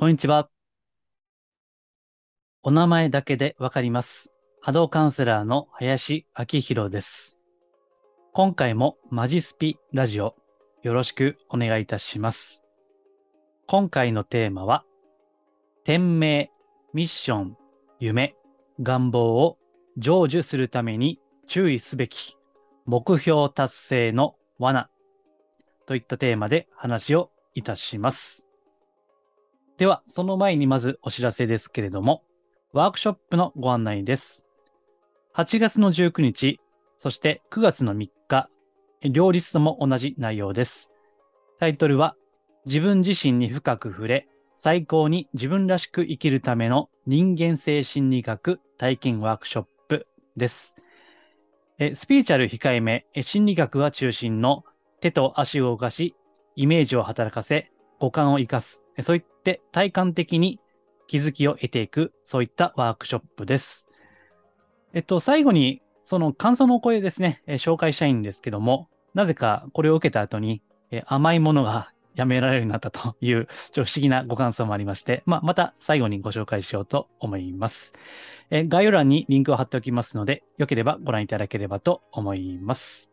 こんにちは。お名前だけでわかります。波動カウンセラーの林明宏です。今回もマジスピラジオよろしくお願いいたします。今回のテーマは、天命、ミッション、夢、願望を成就するために注意すべき目標達成の罠といったテーマで話をいたします。では、その前にまずお知らせですけれども、ワークショップのご案内です。8月の19日、そして9月の3日、両日とも同じ内容です。タイトルは、自分自身に深く触れ、最高に自分らしく生きるための人間性心理学体験ワークショップです。スピーチャル控えめ、心理学が中心の手と足を動かし、イメージを働かせ、五感を生かす、そういって体感的に気づきを得ていく、そういったワークショップです。えっと、最後に、その感想のお声ですね、え紹介したいんですけども、なぜかこれを受けた後に、え甘いものがやめられるようになったという、ちょっと不思議なご感想もありまして、まあ、また最後にご紹介しようと思います。え概要欄にリンクを貼っておきますので、よければご覧いただければと思います。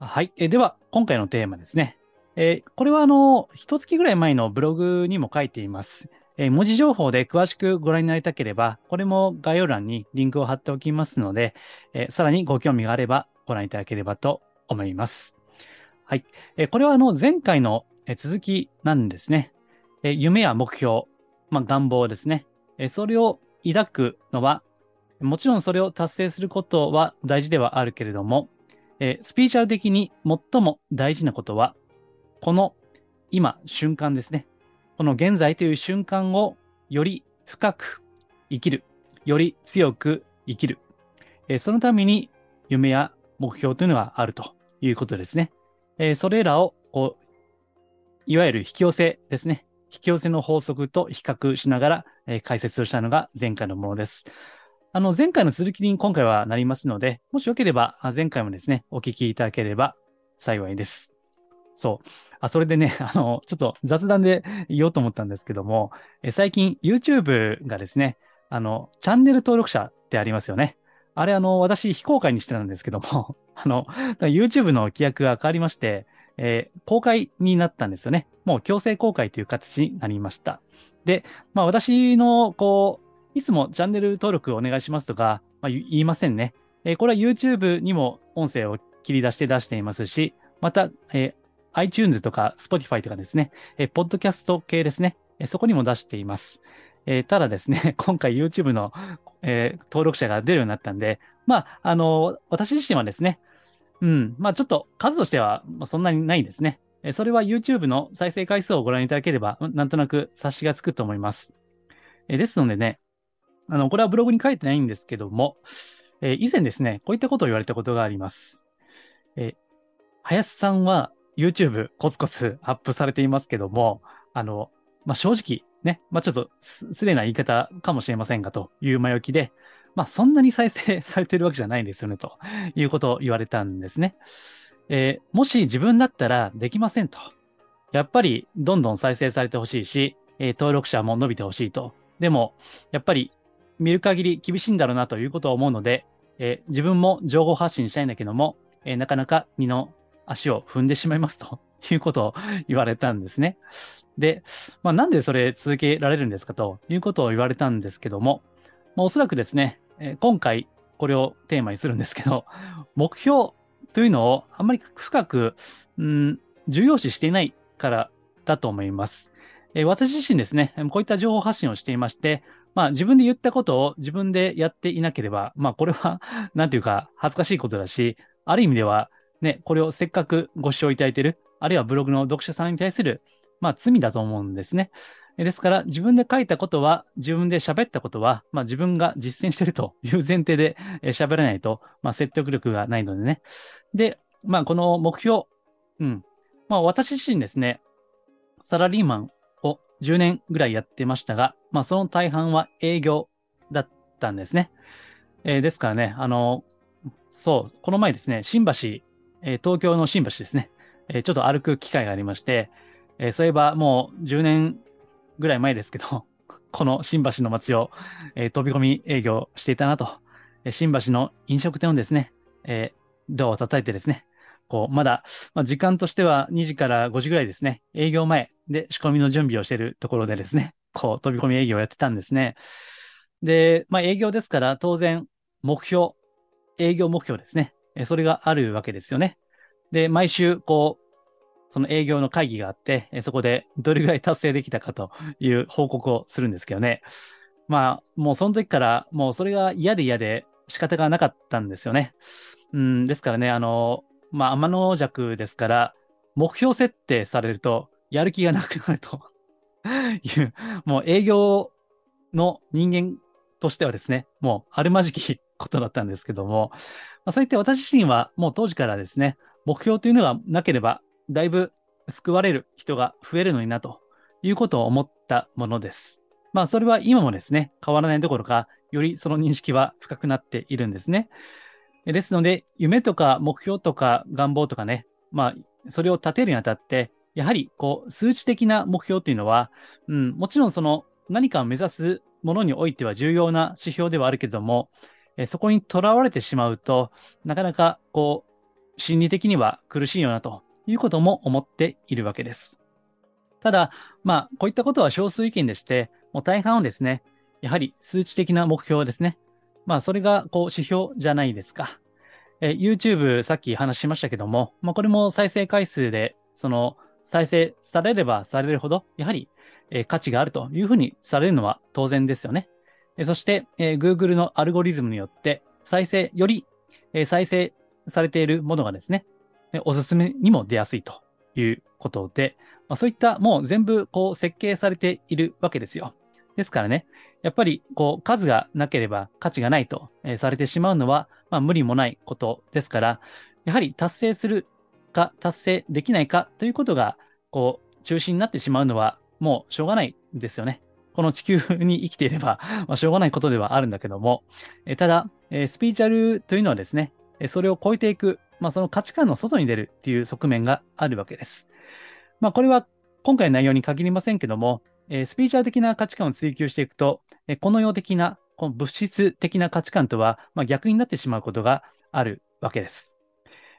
はい。えでは、今回のテーマですね。えーこれはあの、一月ぐらい前のブログにも書いています。えー文字情報で詳しくご覧になりたければ、これも概要欄にリンクを貼っておきますので、えーさらにご興味があればご覧いただければと思います。はい。えこれはあの、前回の続きなんですね。え夢や目標、まあ、願望ですね。えそれを抱くのは、もちろんそれを達成することは大事ではあるけれども、えスピーチャル的に最も大事なことは、この今、瞬間ですね。この現在という瞬間をより深く生きる。より強く生きる。えそのために夢や目標というのがあるということですね。えそれらを、こう、いわゆる引き寄せですね。引き寄せの法則と比較しながら、え解説をしたのが前回のものです。あの、前回の続きに今回はなりますので、もしよければ、前回もですね、お聞きいただければ幸いです。そう。あ、それでね、あの、ちょっと雑談で言おうと思ったんですけども、え最近 YouTube がですね、あの、チャンネル登録者ってありますよね。あれ、あの、私、非公開にしてたんですけども、あの、YouTube の規約が変わりまして、えー公開になったんですよね。もう強制公開という形になりました。で、まあ私の、こう、いつもチャンネル登録お願いしますとか、まあ、言いませんね。えーこれは YouTube にも音声を切り出して出していますし、また、え iTunes とか Spotify とかですね、えー、ポッドキャスト系ですね、えーそこにも出しています。えーただですね、今回 YouTube の、えー登録者が出るようになったんで、まあ、あの私自身はですね、うん、まあちょっと数としてはそんなにないんですね。えーそれは YouTube の再生回数をご覧いただければ、なんとなく察しがつくと思います。えーですのでね、あの、これはブログに書いてないんですけども、えー以前ですね、こういったことを言われたことがあります。えー林さんは YouTube コツコツアップされていますけども、あの、まあ、正直ね、まあ、ちょっと失礼な言い方かもしれませんがという前置きで、まあ、そんなに再生 されてるわけじゃないんですよね、ということを言われたんですね。えーもし自分だったらできませんと。やっぱりどんどん再生されてほしいし、えー登録者も伸びてほしいと。でも、やっぱり見る限り厳しいんだろうなということを思うので、えー自分も情報発信したいんだけども、えーなかなか二の足を踏んでしまいますと いうことを言われたんですね。で、まあ、なんでそれ続けられるんですかということを言われたんですけども、まあ、おそらくですね、え今回これをテーマにするんですけど、目標というのをあんまり深く、うん、重要視していないからだと思います。え私自身ですね、こういった情報発信をしていまして、まあ自分で言ったことを自分でやっていなければ、まあこれは、なんていうか恥ずかしいことだし、ある意味ではね、これをせっかくご視聴いただいている、あるいはブログの読者さんに対する、まあ罪だと思うんですね。ですから自分で書いたことは、自分で喋ったことは、まあ自分が実践しているという前提で喋らないと、まあ説得力がないのでね。で、まあこの目標、うん。まあ私自身ですね、サラリーマンを10年ぐらいやってましたが、まあその大半は営業だったんですね。えーですからね、あの、そう、この前ですね、新橋、え東京の新橋ですね、えちょっと歩く機会がありまして、えそういえばもう10年ぐらい前ですけど、この新橋の街を、え、飛び込み営業していたなと。え新橋の飲食店をですね、え、ドアを叩いてですね、こう、まだ、まあ、時間としては2時から5時ぐらいですね、営業前で仕込みの準備をしているところでですね、こう、飛び込み営業をやってたんですね。で、まあ、営業ですから、当然、目標、営業目標ですね。えそれがあるわけですよね。で、毎週、こう、その営業の会議があって、そこでどれぐらい達成できたかという報告をするんですけどね。まあ、もうその時からもうそれが嫌で嫌で仕方がなかったんですよね。うん、ですからね、あの、まあ、天の弱ですから、目標設定されると、やる気がなくなると いう、もう営業の人間としてはですね、もうあるまじきことだったんですけども、まあ、そういって私自身はもう当時からですね、目標というのがなければ、だいぶ救われる人が増えるのになということを思ったものです。まあ、それは今もですね、変わらないどころか、よりその認識は深くなっているんですね。ですので、夢とか目標とか願望とかね、まあ、それを立てるにあたって、やはり、こう、数値的な目標っていうのは、うん、もちろんその何かを目指すものにおいては重要な指標ではあるけれども、えそこにとらわれてしまうと、なかなか、こう、心理的には苦しいよなということも思っているわけです。ただ、まあ、こういったことは少数意見でして、もう大半はですね、やはり数値的な目標ですね。まあ、それが、こう、指標じゃないですか。え YouTube、さっき話しましたけども、まあ、これも再生回数で、その、再生されればされるほど、やはり、え、価値があるというふうにされるのは当然ですよね。そして、えー、Google のアルゴリズムによって、再生、より、えー、再生されているものがですね、おすすめにも出やすいということで、まあ、そういったもう全部こう設計されているわけですよ。ですからね、やっぱりこう数がなければ価値がないと、えー、されてしまうのは、まあ、無理もないことですから、やはり達成するか達成できないかということが、こう、中心になってしまうのは、もうしょうがないですよね。この地球に生きていれば、まあ、しょうがないことではあるんだけども、えただ、えスピーチャルというのはですね、それを超えていく、まあ、その価値観の外に出るっていう側面があるわけです。まあ、これは今回の内容に限りませんけども、えスピーチャー的な価値観を追求していくと、えこの世的な、この物質的な価値観とは、まあ、逆になってしまうことがあるわけです。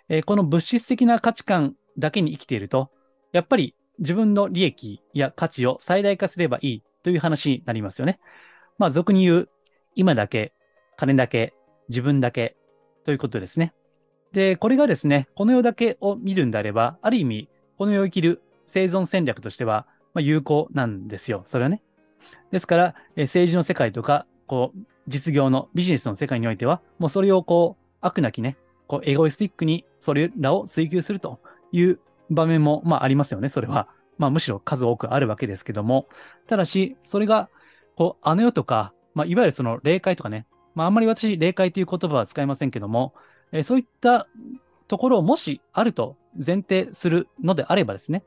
えこの物質的な価値観だけに生きていると、やっぱり自分の利益や価値を最大化すればいいという話になりますよね。まあ、俗に言う、今だけ、金だけ、自分だけということですね。で、これがですね、この世だけを見るんであれば、ある意味、この世を生きる生存戦略としては、まあ、有効なんですよ。それはね。ですから、え政治の世界とか、こう、実業のビジネスの世界においては、もうそれをこう、悪なきね、こう、エゴイスティックにそれらを追求するという場面も、まあありますよね、それは。まあむしろ数多くあるわけですけども。ただし、それが、こう、あの世とか、まあいわゆるその霊界とかね、まああんまり私、霊界という言葉は使いませんけども、えー、そういったところをもしあると前提するのであればですね、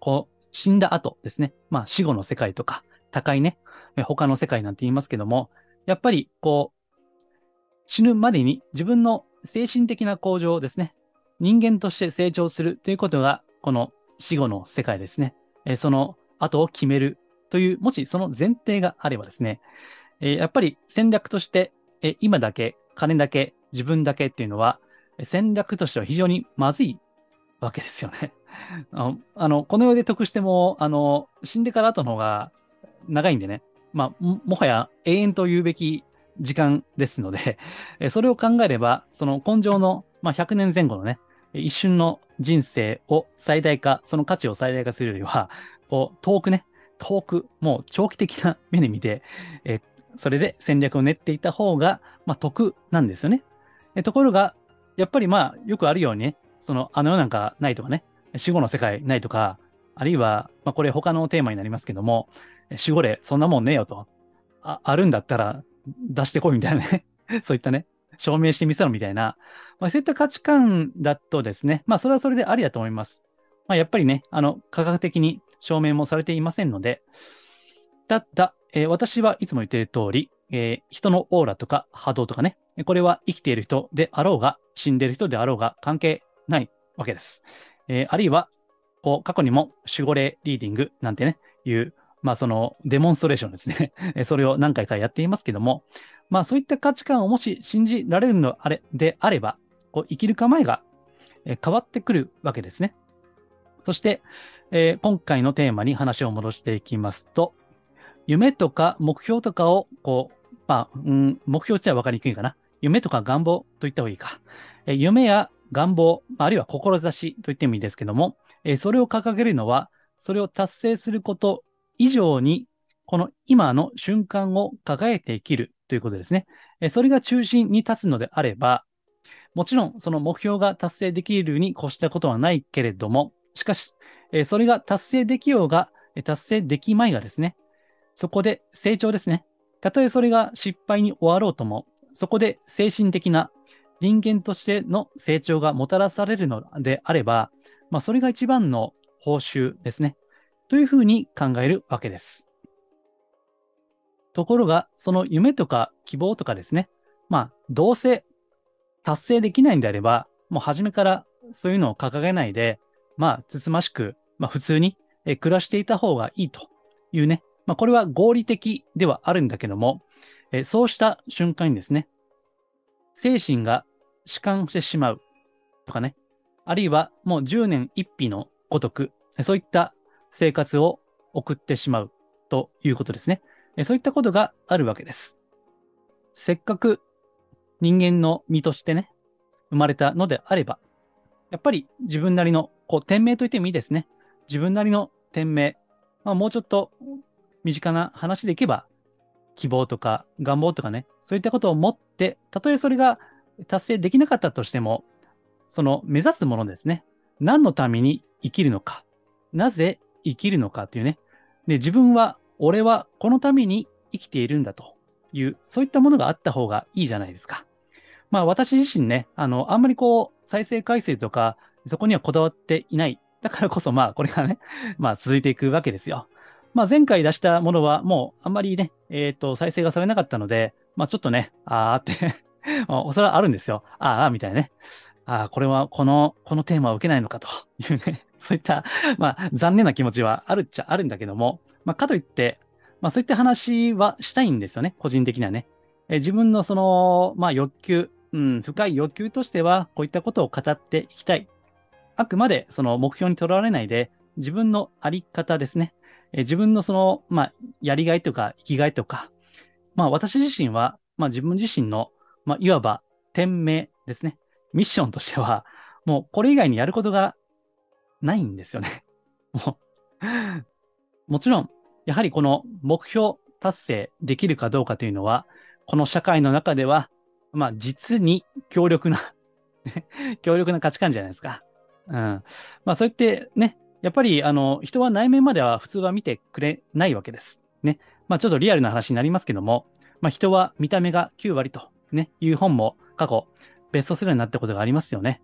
こう、死んだ後ですね、まあ死後の世界とか、高いね、他の世界なんて言いますけども、やっぱりこう、死ぬまでに自分の精神的な向上をですね、人間として成長するということが、この死後の世界ですね、えその後を決めるという、もしその前提があればですね、えやっぱり戦略として、え今だけ、金だけ、自分だけっていうのは、戦略としては非常にまずいわけですよね。あの、この世で得しても、あの、死んでから後の方が長いんでね、まあ、もはや永遠と言うべき時間ですので、それを考えれば、その根性の、まあ、100年前後のね、一瞬の人生を最大化、その価値を最大化するよりは、こう、遠くね、遠く、もう長期的な目で見て、えそれで戦略を練っていた方が、まあ、得なんですよね。えところが、やっぱりまあ、よくあるようにね、その、あの世なんかないとかね、死後の世界ないとか、あるいは、まあ、これ他のテーマになりますけども、守護霊、そんなもんねえよと。あ、あるんだったら出してこいみたいなね。そういったね、証明してみせろみたいな、まあ、そういった価値観だとですね、まあ、それはそれでありだと思います。まあ、やっぱりね、あの、科学的に証明もされていませんので、ただ、えー、私はいつも言っている通り、えー、人のオーラとか波動とかね、これは生きている人であろうが、死んでいる人であろうが関係ないわけです。えー、あるいは、こう、過去にも守護霊リーディングなんてね、いうまあそのデモンストレーションですね。それを何回かやっていますけども、まあそういった価値観をもし信じられるのあれであれば、こう生きる構えが変わってくるわけですね。そして、えー、今回のテーマに話を戻していきますと、夢とか目標とかを、こう、まあ、うん、目標値は分かりにくいかな。夢とか願望と言った方がいいか。えー、夢や願望、あるいは志と言ってもいいですけども、えー、それを掲げるのは、それを達成すること以上に、この今の瞬間を輝いて生きるということですね。それが中心に立つのであれば、もちろんその目標が達成できるに越したことはないけれども、しかし、それが達成できようが、達成できまいがですね、そこで成長ですね。たとえそれが失敗に終わろうとも、そこで精神的な人間としての成長がもたらされるのであれば、まあ、それが一番の報酬ですね。というふうに考えるわけです。ところが、その夢とか希望とかですね、まあ、どうせ達成できないんであれば、もう初めからそういうのを掲げないで、まあ、つつましく、まあ、普通に暮らしていた方がいいというね、まあ、これは合理的ではあるんだけども、えそうした瞬間にですね、精神が弛緩してしまうとかね、あるいはもう10年一匹のごとく、そういった生活を送ってしまうということですね。そういったことがあるわけです。せっかく人間の身としてね、生まれたのであれば、やっぱり自分なりの、こう、店名と言ってもいいですね。自分なりの店名。まあ、もうちょっと身近な話でいけば、希望とか願望とかね、そういったことを持って、たとえそれが達成できなかったとしても、その目指すものですね。何のために生きるのか。なぜ生きるのかっていうね。で、自分は、俺はこのために生きているんだという、そういったものがあった方がいいじゃないですか。まあ私自身ね、あの、あんまりこう、再生回数とか、そこにはこだわっていない。だからこそまあこれがね、まあ続いていくわけですよ。まあ前回出したものはもうあんまりね、えっ、ー、と、再生がされなかったので、まあちょっとね、あーって おそらあるんですよ。ああ、みたいなね。ああ、これはこの、このテーマを受けないのかというね、そういった、まあ残念な気持ちはあるっちゃあるんだけども、まあかといって、まあそういった話はしたいんですよね、個人的にはね。え自分のその、まあ欲求、うん、深い欲求としては、こういったことを語っていきたい。あくまでその目標にとらわれないで、自分のあり方ですね。え自分のその、まあ、やりがいとか生きがいとか、まあ私自身は、まあ自分自身の、まあいわば天命ですね。ミッションとしては、もうこれ以外にやることがないんですよね。もう、もちろん、やはりこの目標達成できるかどうかというのは、この社会の中ではまあ、実に強力な 強力な価値観じゃないですか。うん。まあ、そう言ってね、やっぱり、あの、人は内面までは普通は見てくれないわけです。ね。まあ、ちょっとリアルな話になりますけども、まあ、人は見た目が9割と、ね、いう本も過去、ベストセラーになったことがありますよね。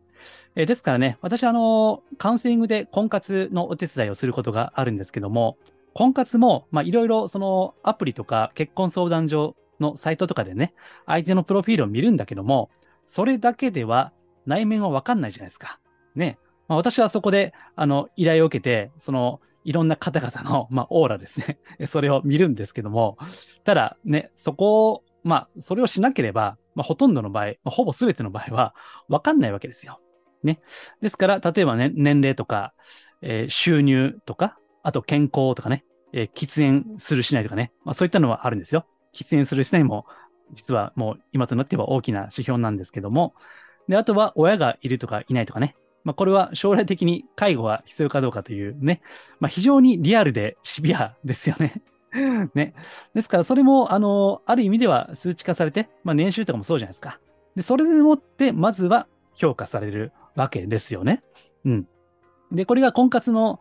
えー、ですからね、私、あの、カウンセリングで婚活のお手伝いをすることがあるんですけども、婚活も、まあ、いろいろ、その、アプリとか結婚相談所のサイトとかでね、相手のプロフィールを見るんだけども、それだけでは内面はわかんないじゃないですか。ね。まあ、私はそこで、あの、依頼を受けて、その、いろんな方々の、まあ、オーラですね。それを見るんですけども、ただね、そこを、まあ、それをしなければ、まあ、ほとんどの場合、まあ、ほぼ全ての場合は、わかんないわけですよ。ね。ですから、例えばね、年齢とか、えー、収入とか、あと健康とかね、えー、喫煙するしないとかね、まあ、そういったのはあるんですよ。喫煙する人にも、実はもう今となっては大きな指標なんですけども、で、あとは親がいるとかいないとかね。まあ、これは将来的に介護が必要かどうかというね、まあ、非常にリアルでシビアですよね。ね。ですから、それも、あの、ある意味では数値化されて、まあ、年収とかもそうじゃないですか。で、それでもって、まずは評価されるわけですよね。うん。で、これが婚活の、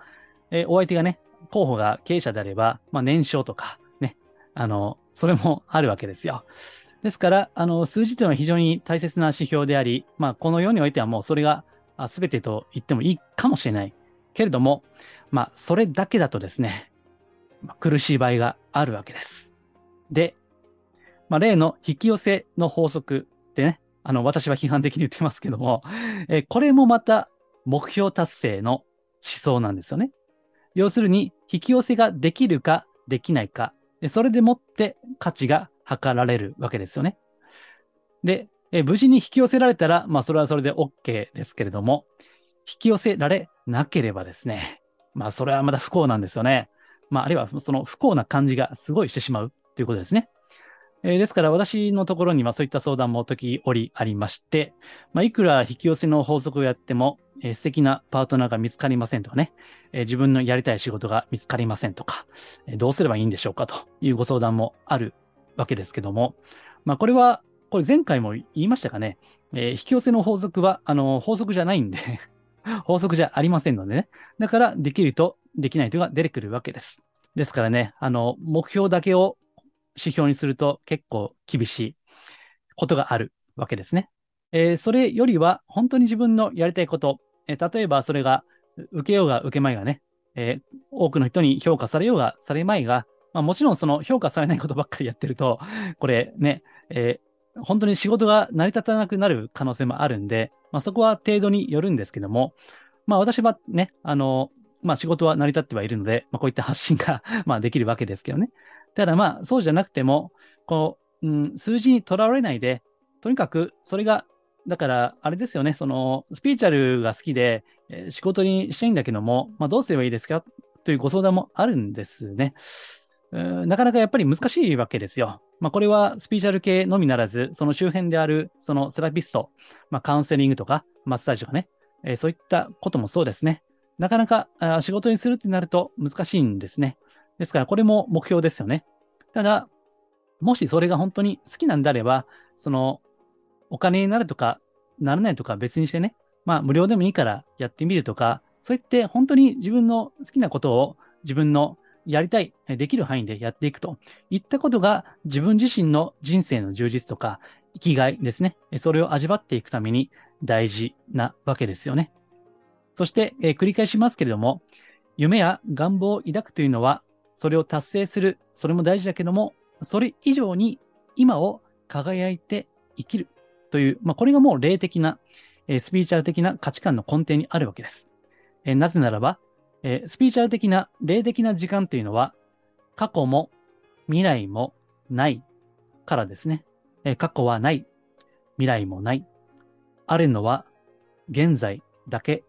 えー、お相手がね、候補が経営者であれば、まあ、年商とか、ね、あの、それもあるわけですよ。ですから、あの、数字というのは非常に大切な指標であり、まあ、この世においてはもうそれが全てと言ってもいいかもしれない。けれども、まあ、それだけだとですね、まあ、苦しい場合があるわけです。で、まあ、例の引き寄せの法則でね、あの、私は批判的に言ってますけども、えこれもまた目標達成の思想なんですよね。要するに、引き寄せができるかできないか、それでもって価値が測られるわけですよね。で、え無事に引き寄せられたら、まあそれはそれで OK ですけれども、引き寄せられなければですね、まあそれはまた不幸なんですよね。まああるいはその不幸な感じがすごいしてしまうということですね。えー、ですから私のところにはそういった相談も時折ありまして、まあ、いくら引き寄せの法則をやっても、えー、素敵なパートナーが見つかりませんとかね、えー、自分のやりたい仕事が見つかりませんとか、えー、どうすればいいんでしょうかというご相談もあるわけですけども、まあこれは、これ前回も言いましたかね、え、引き寄せの法則は、あの、法則じゃないんで 法則じゃありませんのでね。だから、できるとできないというのが出てくるわけです。ですからね、あの、目標だけを指標にすると結構厳しいことがあるわけですね。えー、それよりは、本当に自分のやりたいこと、え、例えばそれが受けようが受けまいがね、えー、多くの人に評価されようがされまいが、まあ、もちろんその評価されないことばっかりやってると、これね、えー、本当に仕事が成り立たなくなる可能性もあるんで、まあ、そこは程度によるんですけども、まあ私はね、あの、まあ仕事は成り立ってはいるので、まあこういった発信が まあできるわけですけどね。ただまあそうじゃなくても、こう、うん、数字にとらわれないで、とにかくそれが、だからあれですよね、そのスピーチャルが好きで、えー、仕事にしたいんだけども、まあどうすればいいですか？というご相談もあるんですね。なかなかやっぱり難しいわけですよ。まあ、これはスピーチャル系のみならず、その周辺である、そのセラピスト、まあ、カウンセリングとか、マッサージとかね、えー、そういったこともそうですね。なかなかあ仕事にするってなると難しいんですね。ですから、これも目標ですよね。ただ、もしそれが本当に好きなんであれば、その、お金になるとか、ならないとか別にしてね、まあ、無料でもいいからやってみるとか、そういって本当に自分の好きなことを自分のやりたい、できる範囲でやっていくといったことが自分自身の人生の充実とか生きがいですね。それを味わっていくために大事なわけですよね。そして、えー、繰り返しますけれども、夢や願望を抱くというのは、それを達成する、それも大事だけども、それ以上に今を輝いて生きるという、まあ、これがもう霊的な、え、スピーチャル的な価値観の根底にあるわけです。え、なぜならば、え、スピーチャル的な霊的な時間というのは、過去も未来もないからですね。え過去はない。未来もない。あるのは現在だけ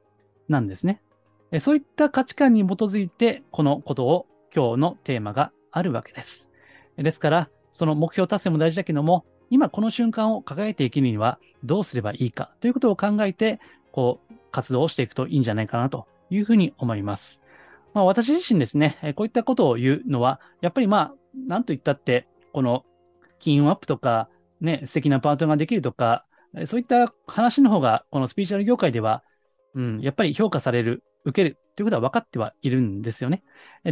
なんですね。えそういった価値観に基づいて、このことを今日のテーマがあるわけです。ですから、その目標達成も大事だけども、今この瞬間を輝いていくにはどうすればいいかということを考えて、こう、活動をしていくといいんじゃないかなというふうに思います。まあ、私自身ですね、こういったことを言うのは、やっぱりまあ、なんと言ったって、この金運アップとか、ね、素敵なパートナーができるとか、そういった話の方が、このスピーチャル業界では、うん、やっぱり評価される、受けるということは分かってはいるんですよね。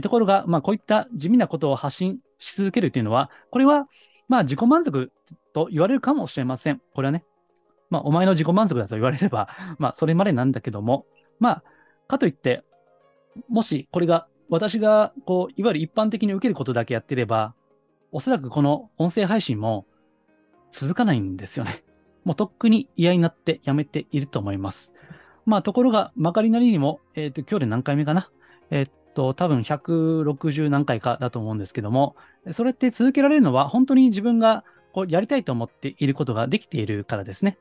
ところが、まあ、こういった地味なことを発信し続けるというのは、これは、まあ、自己満足と言われるかもしれません。これはね。まあ、お前の自己満足だと言われれば、まあ、それまでなんだけども、まあ、かといって、もしこれが私が、こう、いわゆる一般的に受けることだけやってれば、おそらくこの音声配信も続かないんですよね。もうとっくに嫌になってやめていると思います。まあ、ところが、まかりなりにも、えっ、ー、と、今日で何回目かなえっ、ー、と、多分160何回かだと思うんですけども、それって続けられるのは、本当に自分がこうやりたいと思っていることができているからですね。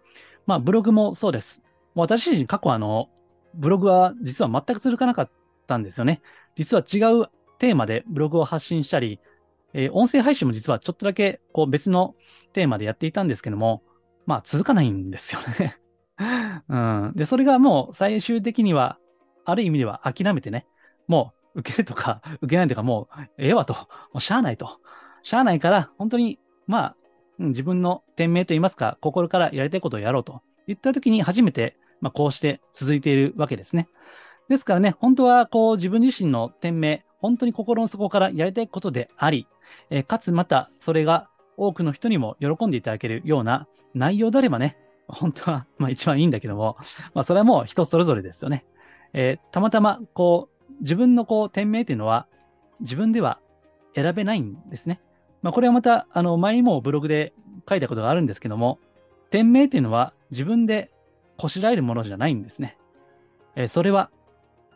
まあ、ブログもそうです。私自身過去あの、ブログは実は全く続かなかったんですよね。実は違うテーマでブログを発信したり、えー、音声配信も実はちょっとだけこう別のテーマでやっていたんですけども、まあ続かないんですよね うん。で、それがもう最終的には、ある意味では諦めてね、もう受けるとか受けないとかもうええわと、もうしゃあないと。しゃあないから、本当に、まあ、自分の店名といいますか、心からやりたいことをやろうと言った時に初めて、まあ、こうして続いているわけですね。ですからね、本当はこう自分自身の店名、本当に心の底からやりたいことであり、え、かつまたそれが多くの人にも喜んでいただけるような内容であればね、本当は、まあ一番いいんだけども、まあそれはもう人それぞれですよね。えー、たまたま、こう、自分のこう、店名っていうのは、自分では選べないんですね。まあこれはまた、あの、前にもブログで書いたことがあるんですけども、店名っていうのは自分でこしらえるものじゃないんですね。えー、それは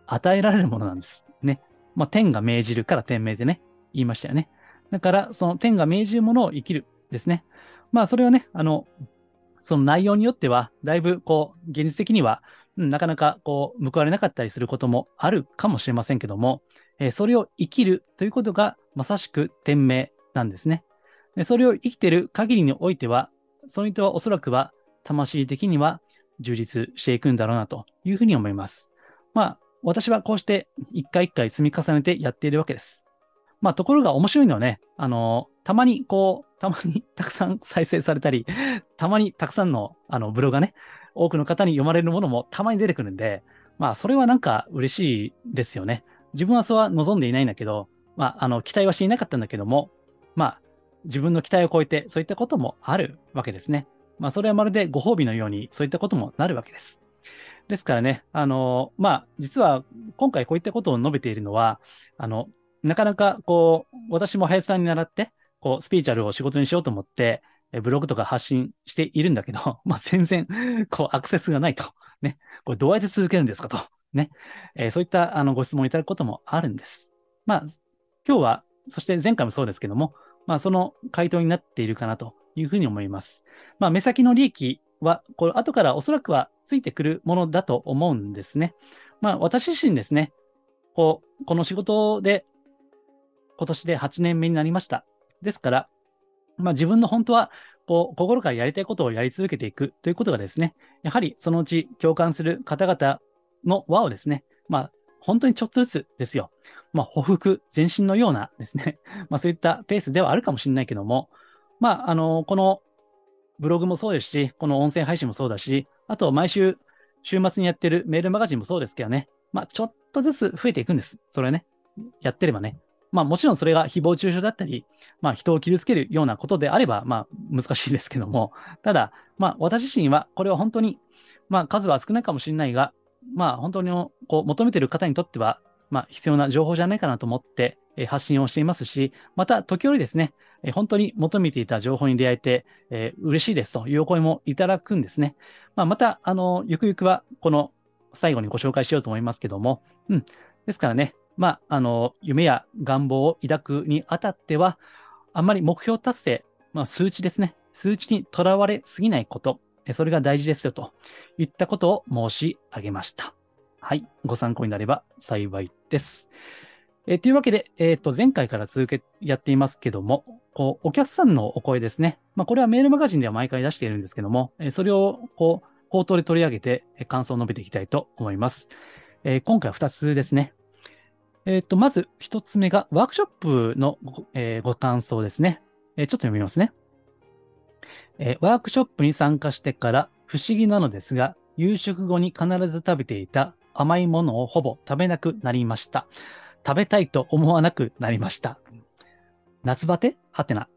与えられるものなんです。ね。まあ、天が命じるから天命でね。言いましたよね。だから、その天が命じるものを生きるですね。まあ、それはね、あの、その内容によっては、だいぶ、こう、現実的には、なかなか、こう、報われなかったりすることもあるかもしれませんけども、え、それを生きるということが、まさしく天命なんですね。それを生きている限りにおいては、その人はおそらくは、魂的には充実していくんだろうなというふうに思います。まあ、私はこうして一回一回積み重ねてやっているわけです。まあ、ところが面白いのはね、あの、たまにこう、たまにたくさん再生されたり、たまにたくさんのあのブログがね、多くの方に読まれるものもたまに出てくるんで、まあ、それはなんか嬉しいですよね。自分はそうは望んでいないんだけど、まあ、あの、期待はしていなかったんだけども、まあ、自分の期待を超えて、そういったこともあるわけですね。まあ、それはまるでご褒美のように、そういったこともなるわけです。ですからね、あの、まあ、実は今回こういったことを述べているのは、あの、なかなかこう、私も林さんに習って、こう、スピーチャルを仕事にしようと思って、ブログとか発信しているんだけど、まあ、全然、こう、アクセスがないと。ね。これどうやって続けるんですかと。ね。えー、そういったあのご質問いただくこともあるんです。まあ、今日は、そして前回もそうですけども、まあ、その回答になっているかなというふうに思います。まあ、目先の利益は、これ後からおそらくはついてくるものだと思うんですね。まあ、私自身ですね、こう、この仕事で今年で8年目になりました。ですから、まあ、自分の本当は、こう、心からやりたいことをやり続けていくということがですね、やはりそのうち共感する方々の輪をですね、まあ、本当にちょっとずつですよ。まあ、歩幅前進のようなですね、まあ、そういったペースではあるかもしれないけども、まあ、あの、このブログもそうですし、この音声配信もそうだし、あと毎週、週末にやってるメールマガジンもそうですけどね、まあ、ちょっとずつ増えていくんです。それね。やってればね。まあもちろんそれが誹謗中傷だったり、まあ人を傷つけるようなことであれば、まあ難しいですけども、ただ、まあ私自身はこれは本当に、まあ数は少ないかもしれないが、まあ本当にこう求めている方にとっては、まあ必要な情報じゃないかなと思って発信をしていますし、また時折ですね、本当に求めていた情報に出会えて、えー、嬉しいですというお声もいただくんですね。まあ、また、あの、ゆくゆくはこの最後にご紹介しようと思いますけども、うん。ですからね、まあ、あの、夢や願望を抱くにあたっては、あんまり目標達成、まあ、数値ですね。数値にとらわれすぎないこと、それが大事ですよといったことを申し上げました。はい。ご参考になれば幸いです。え、というわけで、えっ、ー、と、前回から続け、やっていますけども、こう、お客さんのお声ですね。まあ、これはメールマガジンでは毎回出しているんですけども、え、それを、こう、口頭で取り上げて、感想を述べていきたいと思います。えー、今回は2つですね。えっ、ー、と、まず一つ目がワークショップのご,、えー、ご感想ですね。えー、ちょっと読みますね、えワークショップに参加してから不思議なのですが、夕食後に必ず食べていた甘いものをほぼ食べなくなりました。食べたいと思わなくなりました。夏バテ？はてな。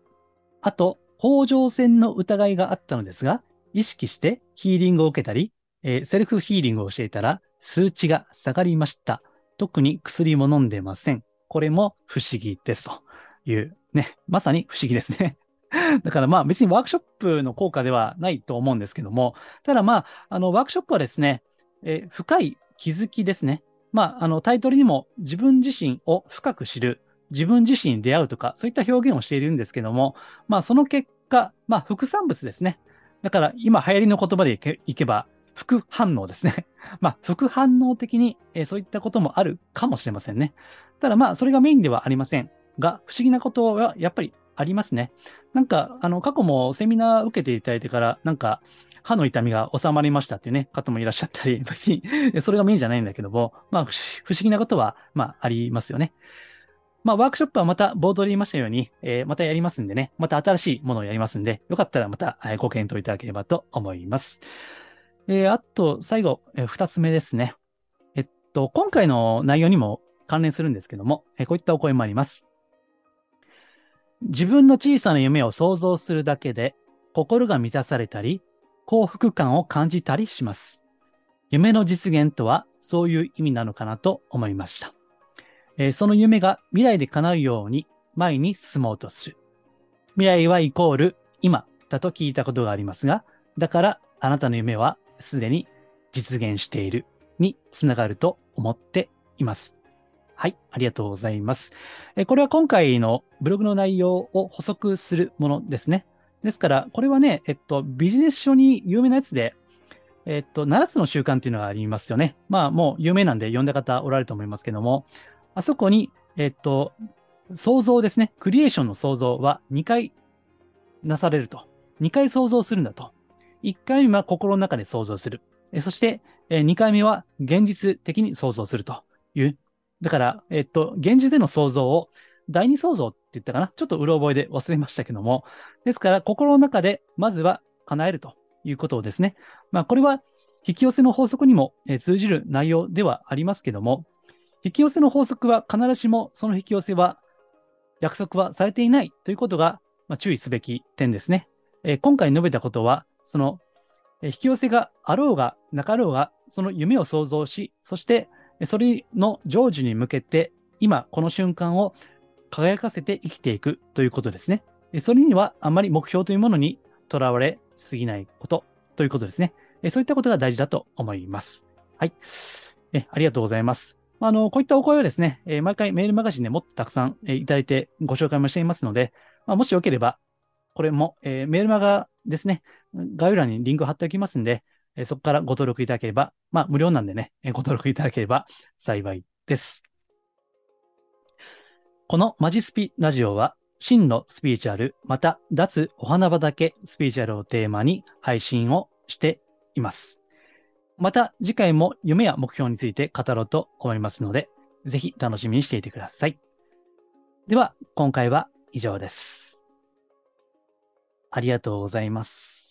あと、甲状腺の疑いがあったのですが、意識してヒーリングを受けたり、えー、セルフヒーリングをしていたら数値が下がりました。特に薬も飲んでません。これも不思議ですという、ね、まさに不思議ですね。だからまあ別にワークショップの効果ではないと思うんですけども、ただまあ、あのワークショップはですね、え、深い気づきですね。まあ、あのタイトルにも自分自身を深く知る、自分自身に出会うとか、そういった表現をしているんですけども、まあその結果、まあ副産物ですね。だから今流行りの言葉でいけば、副反応ですね。まあ、副反応的に、えー、そういったこともあるかもしれませんね。ただまあ、それがメインではありませんが、不思議なことはやっぱりありますね。なんか、あの、過去もセミナー受けていただいてから、なんか、歯の痛みが収まりましたっていうね、方もいらっしゃったり、別に、それがメインじゃないんだけども、まあ、不思議なことは、まあ、ありますよね。まあ、ワークショップはまた冒頭で言いましたように、えー、またやりますんでね、また新しいものをやりますんで、よかったらまたご検討いただければと思います。えー、あと、最後、えー、二つ目ですね。えっと、今回の内容にも関連するんですけども、えー、こういったお声もあります。自分の小さな夢を想像するだけで、心が満たされたり、幸福感を感じたりします。夢の実現とは、そういう意味なのかなと思いました。えー、その夢が未来で叶うように前に進もうとする。未来はイコール今だと聞いたことがありますが、だからあなたの夢はすでに実現しているにつながると思っています。はい、ありがとうございます。これは今回のブログの内容を補足するものですね。ですから、これはね、えっと、ビジネス書に有名なやつで、えっと、7つの習慣っていうのがありますよね。まあ、もう有名なんで読んだ方おられると思いますけども、あそこに、えっと、想像ですね。クリエーションの想像は2回なされると。2回想像するんだと。1回目は心の中で想像する。そして、2回目は現実的に想像するという。だから、えっと、現実での想像を第二想像って言ったかな？ちょっとうろ覚えで忘れましたけども。ですから、心の中でまずは叶えるということをですね。まあ、これは引き寄せの法則にも通じる内容ではありますけども、引き寄せの法則は必ずしもその引き寄せは約束はされていないということが、注意すべき点ですね。今回述べたことは、その、引き寄せがあろうがなかろうが、その夢を想像し、そしてそれの成就に向けて、今この瞬間を輝かせて生きていくということですね。それにはあまり目標というものにとらわれすぎないことということですね。そういったことが大事だと思います。はい。えありがとうございます。あの、こういったお声をですね、え毎回メールマガジンでもっとたくさん、えいただいてご紹介もしていますので、まあ、もしよければ、これも、え、メールマガですね、概要欄にリンク貼っておきますんで、えそこからご登録いただければ、まあ、無料なんでね、えご登録いただければ幸いです。このマジスピラジオは、真のスピーチュアル、また脱お花畑スピーチュアルをテーマに配信をしています。また次回も夢や目標について語ろうと思いますので、ぜひ楽しみにしていてください。では、今回は以上です。ありがとうございます。